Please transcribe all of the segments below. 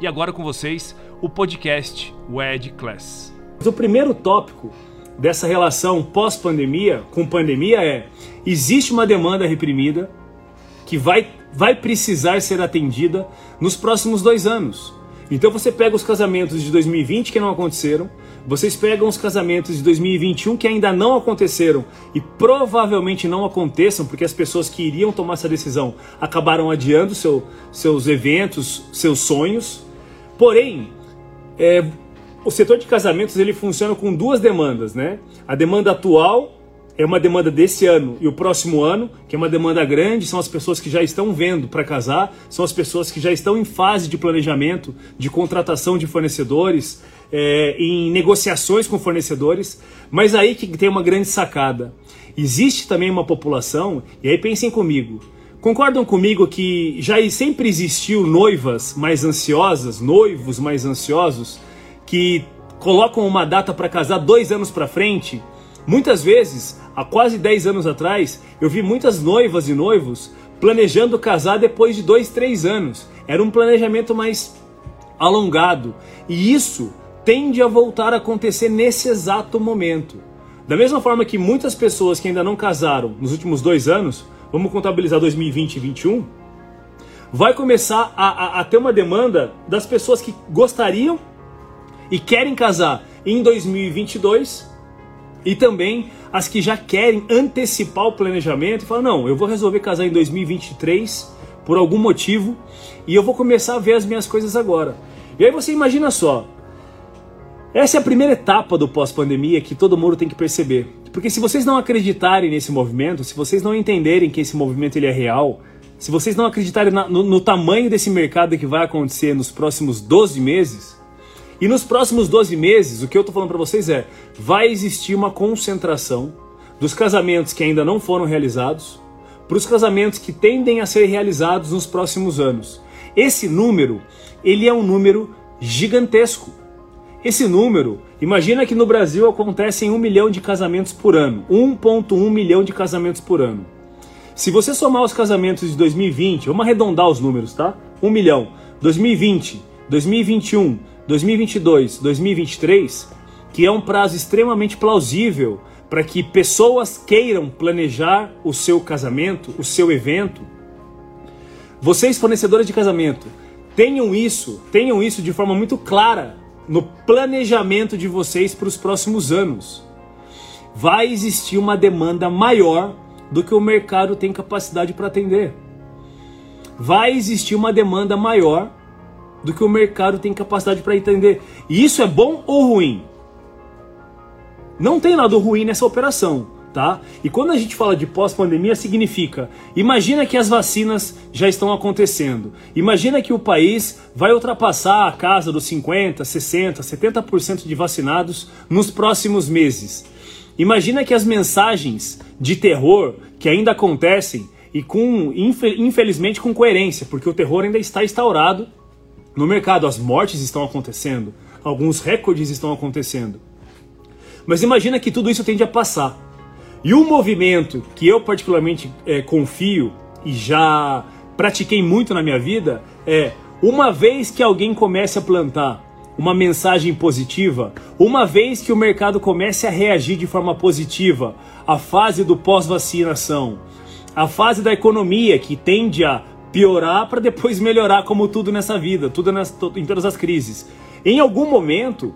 E agora com vocês, o podcast WED Class. O primeiro tópico dessa relação pós-pandemia com pandemia é: existe uma demanda reprimida que vai, vai precisar ser atendida nos próximos dois anos. Então você pega os casamentos de 2020 que não aconteceram, vocês pegam os casamentos de 2021 que ainda não aconteceram e provavelmente não aconteçam, porque as pessoas que iriam tomar essa decisão acabaram adiando seu, seus eventos, seus sonhos. Porém, é, o setor de casamentos ele funciona com duas demandas, né? A demanda atual é uma demanda desse ano e o próximo ano, que é uma demanda grande, são as pessoas que já estão vendo para casar, são as pessoas que já estão em fase de planejamento, de contratação de fornecedores, é, em negociações com fornecedores. Mas aí que tem uma grande sacada. Existe também uma população, e aí pensem comigo, Concordam comigo que já sempre existiu noivas mais ansiosas, noivos mais ansiosos, que colocam uma data para casar dois anos para frente? Muitas vezes, há quase 10 anos atrás, eu vi muitas noivas e noivos planejando casar depois de dois, três anos. Era um planejamento mais alongado. E isso tende a voltar a acontecer nesse exato momento. Da mesma forma que muitas pessoas que ainda não casaram nos últimos dois anos vamos contabilizar 2020 e 2021, vai começar a, a, a ter uma demanda das pessoas que gostariam e querem casar em 2022 e também as que já querem antecipar o planejamento e falar: não, eu vou resolver casar em 2023 por algum motivo e eu vou começar a ver as minhas coisas agora. E aí você imagina só, essa é a primeira etapa do pós-pandemia que todo mundo tem que perceber. Porque se vocês não acreditarem nesse movimento, se vocês não entenderem que esse movimento ele é real, se vocês não acreditarem na, no, no tamanho desse mercado que vai acontecer nos próximos 12 meses, e nos próximos 12 meses, o que eu estou falando para vocês é, vai existir uma concentração dos casamentos que ainda não foram realizados para os casamentos que tendem a ser realizados nos próximos anos. Esse número, ele é um número gigantesco. Esse número, imagina que no Brasil acontecem um milhão de casamentos por ano, 1,1 milhão de casamentos por ano. Se você somar os casamentos de 2020, vamos arredondar os números, tá? 1 milhão, 2020, 2021, 2022, 2023, que é um prazo extremamente plausível para que pessoas queiram planejar o seu casamento, o seu evento. Vocês, fornecedores de casamento, tenham isso, tenham isso de forma muito clara no planejamento de vocês para os próximos anos. Vai existir uma demanda maior do que o mercado tem capacidade para atender. Vai existir uma demanda maior do que o mercado tem capacidade para atender. E isso é bom ou ruim? Não tem nada ruim nessa operação tá? E quando a gente fala de pós-pandemia, significa, imagina que as vacinas já estão acontecendo. Imagina que o país vai ultrapassar a casa dos 50, 60, 70% de vacinados nos próximos meses. Imagina que as mensagens de terror que ainda acontecem e com infelizmente com coerência, porque o terror ainda está instaurado no mercado, as mortes estão acontecendo, alguns recordes estão acontecendo. Mas imagina que tudo isso tende a passar. E um movimento que eu particularmente é, confio e já pratiquei muito na minha vida é uma vez que alguém comece a plantar uma mensagem positiva, uma vez que o mercado comece a reagir de forma positiva à fase do pós-vacinação, a fase da economia que tende a piorar para depois melhorar, como tudo nessa vida, tudo nas, em todas as crises. Em algum momento,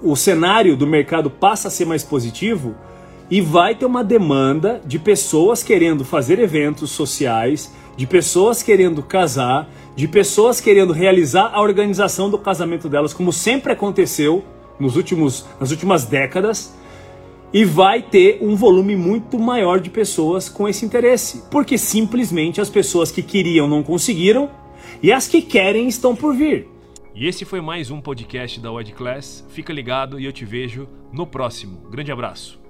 o cenário do mercado passa a ser mais positivo e vai ter uma demanda de pessoas querendo fazer eventos sociais, de pessoas querendo casar, de pessoas querendo realizar a organização do casamento delas, como sempre aconteceu nos últimos, nas últimas décadas e vai ter um volume muito maior de pessoas com esse interesse, porque simplesmente as pessoas que queriam não conseguiram e as que querem estão por vir. E esse foi mais um podcast da Wed Class. Fica ligado e eu te vejo no próximo. Grande abraço.